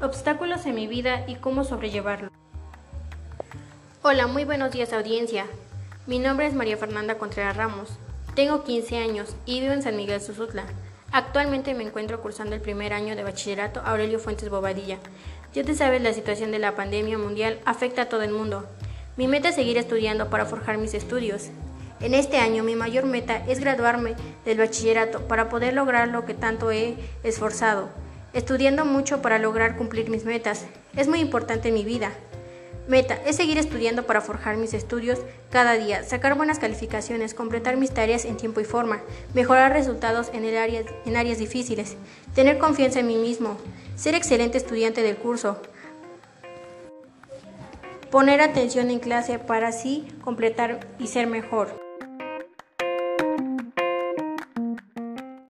obstáculos en mi vida y cómo sobrellevarlo. Hola, muy buenos días audiencia. Mi nombre es María Fernanda Contreras Ramos. Tengo 15 años y vivo en San Miguel Susutla. Actualmente me encuentro cursando el primer año de bachillerato Aurelio Fuentes Bobadilla. Ya te sabes, la situación de la pandemia mundial afecta a todo el mundo. Mi meta es seguir estudiando para forjar mis estudios. En este año mi mayor meta es graduarme del bachillerato para poder lograr lo que tanto he esforzado, estudiando mucho para lograr cumplir mis metas. Es muy importante en mi vida. Meta es seguir estudiando para forjar mis estudios cada día, sacar buenas calificaciones, completar mis tareas en tiempo y forma, mejorar resultados en, el área, en áreas difíciles, tener confianza en mí mismo, ser excelente estudiante del curso, poner atención en clase para así completar y ser mejor.